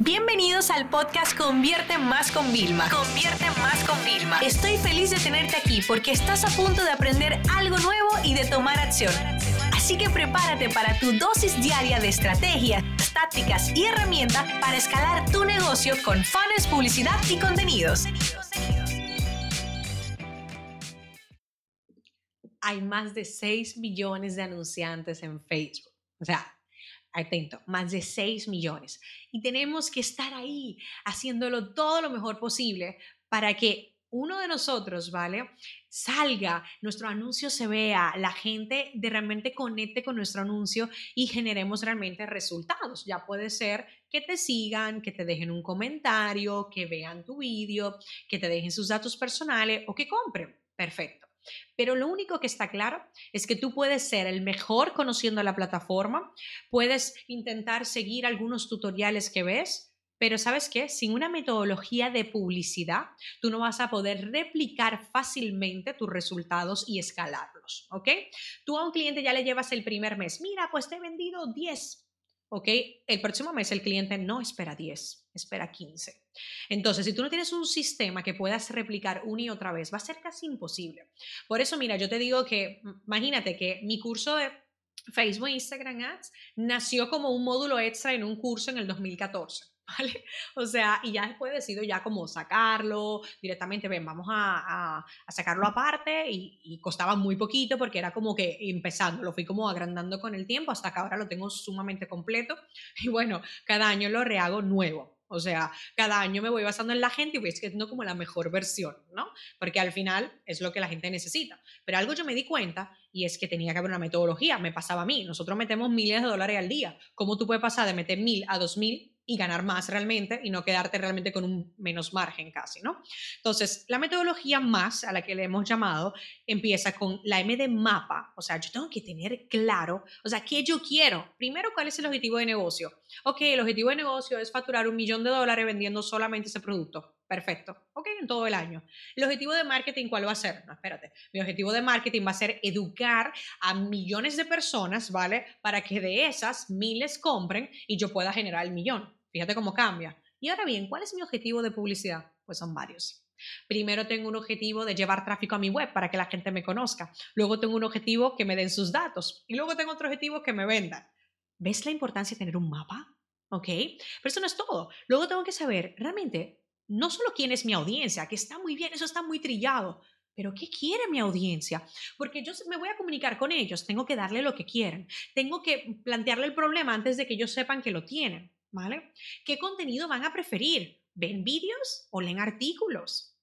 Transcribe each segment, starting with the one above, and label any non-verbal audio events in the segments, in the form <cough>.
Bienvenidos al podcast Convierte Más con Vilma. Convierte Más con Vilma. Estoy feliz de tenerte aquí porque estás a punto de aprender algo nuevo y de tomar acción. Así que prepárate para tu dosis diaria de estrategias, tácticas y herramientas para escalar tu negocio con fans, publicidad y contenidos. Hay más de 6 millones de anunciantes en Facebook. O sea, atento, más de 6 millones. Y tenemos que estar ahí haciéndolo todo lo mejor posible para que uno de nosotros, ¿vale? Salga, nuestro anuncio se vea, la gente de realmente conecte con nuestro anuncio y generemos realmente resultados. Ya puede ser que te sigan, que te dejen un comentario, que vean tu vídeo, que te dejen sus datos personales o que compren. Perfecto. Pero lo único que está claro es que tú puedes ser el mejor conociendo la plataforma, puedes intentar seguir algunos tutoriales que ves, pero sabes qué, sin una metodología de publicidad, tú no vas a poder replicar fácilmente tus resultados y escalarlos, ¿ok? Tú a un cliente ya le llevas el primer mes, mira, pues te he vendido 10, ¿ok? El próximo mes el cliente no espera 10, espera 15. Entonces, si tú no tienes un sistema que puedas replicar una y otra vez, va a ser casi imposible. Por eso, mira, yo te digo que, imagínate que mi curso de Facebook e Instagram Ads nació como un módulo extra en un curso en el 2014. <laughs> ¿Vale? O sea, y ya después decido ya como sacarlo directamente, ven, vamos a, sacarlo aparte y, y, costaba muy poquito porque era como que empezando, lo fui como agrandando con el tiempo hasta que ahora lo tengo sumamente completo <laughs> y bueno, cada año lo rehago nuevo. O sea, cada año me voy basando en la gente y voy escribiendo como la mejor versión, ¿no? Porque al final es lo que la gente necesita. Pero algo yo me di cuenta y es que tenía que haber una metodología. Me pasaba a mí. Nosotros metemos miles de dólares al día. ¿Cómo tú puedes pasar de meter mil a dos mil y ganar más realmente y no quedarte realmente con un menos margen casi, ¿no? Entonces, la metodología más a la que le hemos llamado empieza con la M de mapa, o sea, yo tengo que tener claro, o sea, ¿qué yo quiero? Primero, ¿cuál es el objetivo de negocio? Ok, el objetivo de negocio es facturar un millón de dólares vendiendo solamente ese producto. Perfecto. Ok, en todo el año. ¿El objetivo de marketing cuál va a ser? No, espérate. Mi objetivo de marketing va a ser educar a millones de personas, ¿vale? Para que de esas miles compren y yo pueda generar el millón. Fíjate cómo cambia. Y ahora bien, ¿cuál es mi objetivo de publicidad? Pues son varios. Primero tengo un objetivo de llevar tráfico a mi web para que la gente me conozca. Luego tengo un objetivo que me den sus datos. Y luego tengo otro objetivo que me vendan. ¿Ves la importancia de tener un mapa? ¿Ok? Pero eso no es todo. Luego tengo que saber realmente no solo quién es mi audiencia, que está muy bien, eso está muy trillado, pero ¿qué quiere mi audiencia? Porque yo me voy a comunicar con ellos, tengo que darle lo que quieren, tengo que plantearle el problema antes de que ellos sepan que lo tienen, ¿vale? ¿Qué contenido van a preferir? ¿Ven vídeos o leen artículos?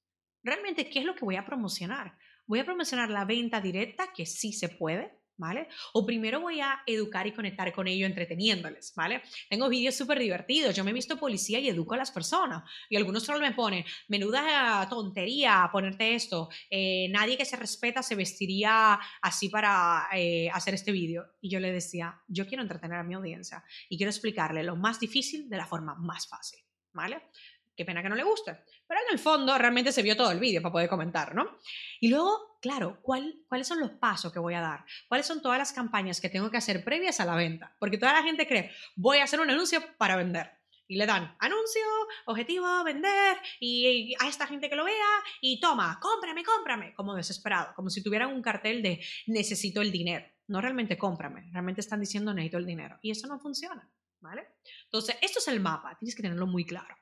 Realmente, ¿qué es lo que voy a promocionar? Voy a promocionar la venta directa, que sí se puede, ¿vale? O primero voy a educar y conectar con ellos entreteniéndoles, ¿vale? Tengo vídeos súper divertidos, yo me he visto policía y educo a las personas y algunos solo me ponen, menuda tontería ponerte esto, eh, nadie que se respeta se vestiría así para eh, hacer este vídeo. Y yo le decía, yo quiero entretener a mi audiencia y quiero explicarle lo más difícil de la forma más fácil, ¿vale? Qué pena que no le guste. Pero en el fondo realmente se vio todo el vídeo para poder comentar, ¿no? Y luego, claro, ¿cuáles son los pasos que voy a dar? ¿Cuáles son todas las campañas que tengo que hacer previas a la venta? Porque toda la gente cree, voy a hacer un anuncio para vender. Y le dan anuncio, objetivo, vender, y a esta gente que lo vea, y toma, cómprame, cómprame, como desesperado, como si tuvieran un cartel de necesito el dinero. No realmente cómprame, realmente están diciendo necesito el dinero. Y eso no funciona, ¿vale? Entonces, esto es el mapa, tienes que tenerlo muy claro.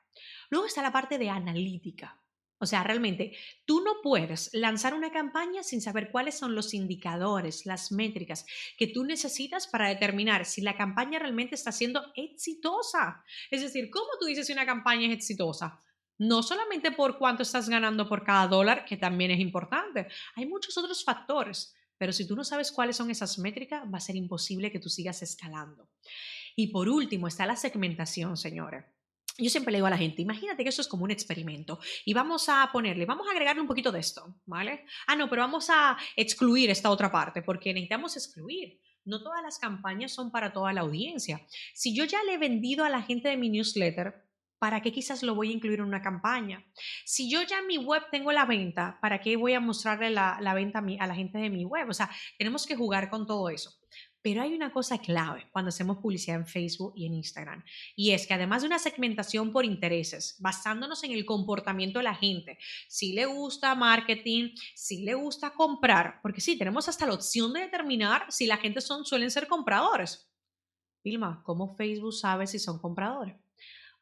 Luego está la parte de analítica. O sea, realmente, tú no puedes lanzar una campaña sin saber cuáles son los indicadores, las métricas que tú necesitas para determinar si la campaña realmente está siendo exitosa. Es decir, ¿cómo tú dices si una campaña es exitosa? No solamente por cuánto estás ganando por cada dólar, que también es importante. Hay muchos otros factores, pero si tú no sabes cuáles son esas métricas, va a ser imposible que tú sigas escalando. Y por último está la segmentación, señores yo siempre le digo a la gente, imagínate que eso es como un experimento y vamos a ponerle, vamos a agregarle un poquito de esto, ¿vale? Ah, no, pero vamos a excluir esta otra parte porque necesitamos excluir. No todas las campañas son para toda la audiencia. Si yo ya le he vendido a la gente de mi newsletter, ¿para qué quizás lo voy a incluir en una campaña? Si yo ya en mi web tengo la venta, ¿para qué voy a mostrarle la, venta a, a la gente de mi web? O sea, tenemos que jugar con todo eso. Pero hay una cosa clave cuando hacemos publicidad en Facebook y en Instagram, y es que además de una segmentación por intereses, basándonos en el comportamiento de la gente, si le gusta marketing, si le gusta comprar, porque sí, tenemos hasta la opción de determinar si la gente son, suelen ser compradores. Vilma, ¿cómo Facebook sabe si son compradores?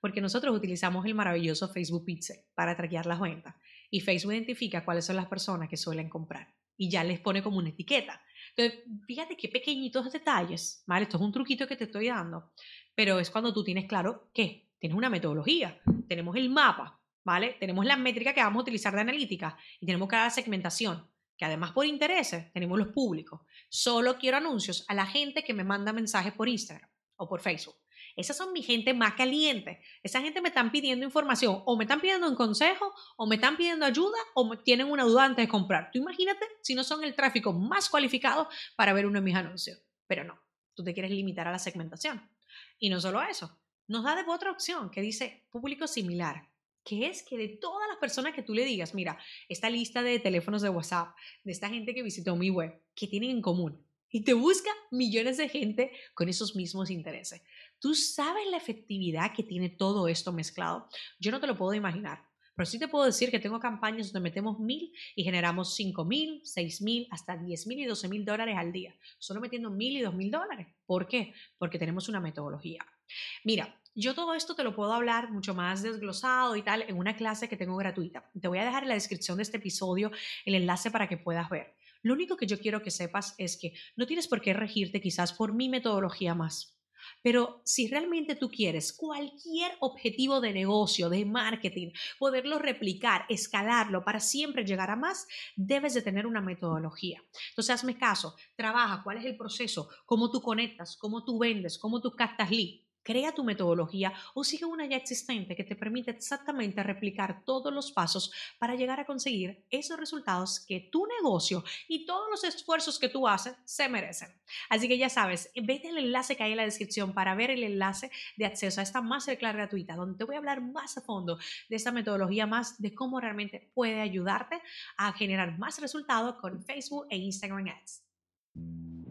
Porque nosotros utilizamos el maravilloso Facebook Pixel para traquear las ventas y Facebook identifica cuáles son las personas que suelen comprar y ya les pone como una etiqueta. Entonces, fíjate qué pequeñitos detalles, ¿vale? Esto es un truquito que te estoy dando, pero es cuando tú tienes claro que tienes una metodología, tenemos el mapa, ¿vale? Tenemos la métrica que vamos a utilizar de analítica y tenemos cada segmentación, que además por intereses tenemos los públicos. Solo quiero anuncios a la gente que me manda mensajes por Instagram o por Facebook. Esas son mi gente más caliente. Esa gente me están pidiendo información o me están pidiendo un consejo o me están pidiendo ayuda o tienen una duda antes de comprar. Tú imagínate si no son el tráfico más cualificado para ver uno de mis anuncios. Pero no, tú te quieres limitar a la segmentación. Y no solo eso, nos da de otra opción que dice público similar que es que de todas las personas que tú le digas, mira, esta lista de teléfonos de WhatsApp, de esta gente que visitó mi web, ¿qué tienen en común? Y te busca millones de gente con esos mismos intereses. ¿Tú sabes la efectividad que tiene todo esto mezclado? Yo no te lo puedo imaginar, pero sí te puedo decir que tengo campañas donde metemos mil y generamos cinco mil, seis mil, hasta diez mil y doce mil dólares al día, solo metiendo mil y dos mil dólares. ¿Por qué? Porque tenemos una metodología. Mira, yo todo esto te lo puedo hablar mucho más desglosado y tal en una clase que tengo gratuita. Te voy a dejar en la descripción de este episodio el enlace para que puedas ver. Lo único que yo quiero que sepas es que no tienes por qué regirte quizás por mi metodología más. Pero si realmente tú quieres cualquier objetivo de negocio, de marketing, poderlo replicar, escalarlo para siempre llegar a más, debes de tener una metodología. Entonces, hazme caso, trabaja cuál es el proceso, cómo tú conectas, cómo tú vendes, cómo tú captas lead crea tu metodología o sigue una ya existente que te permite exactamente replicar todos los pasos para llegar a conseguir esos resultados que tu negocio y todos los esfuerzos que tú haces se merecen. Así que ya sabes, vete al enlace que hay en la descripción para ver el enlace de acceso a esta masterclass gratuita, donde te voy a hablar más a fondo de esta metodología, más de cómo realmente puede ayudarte a generar más resultados con Facebook e Instagram Ads.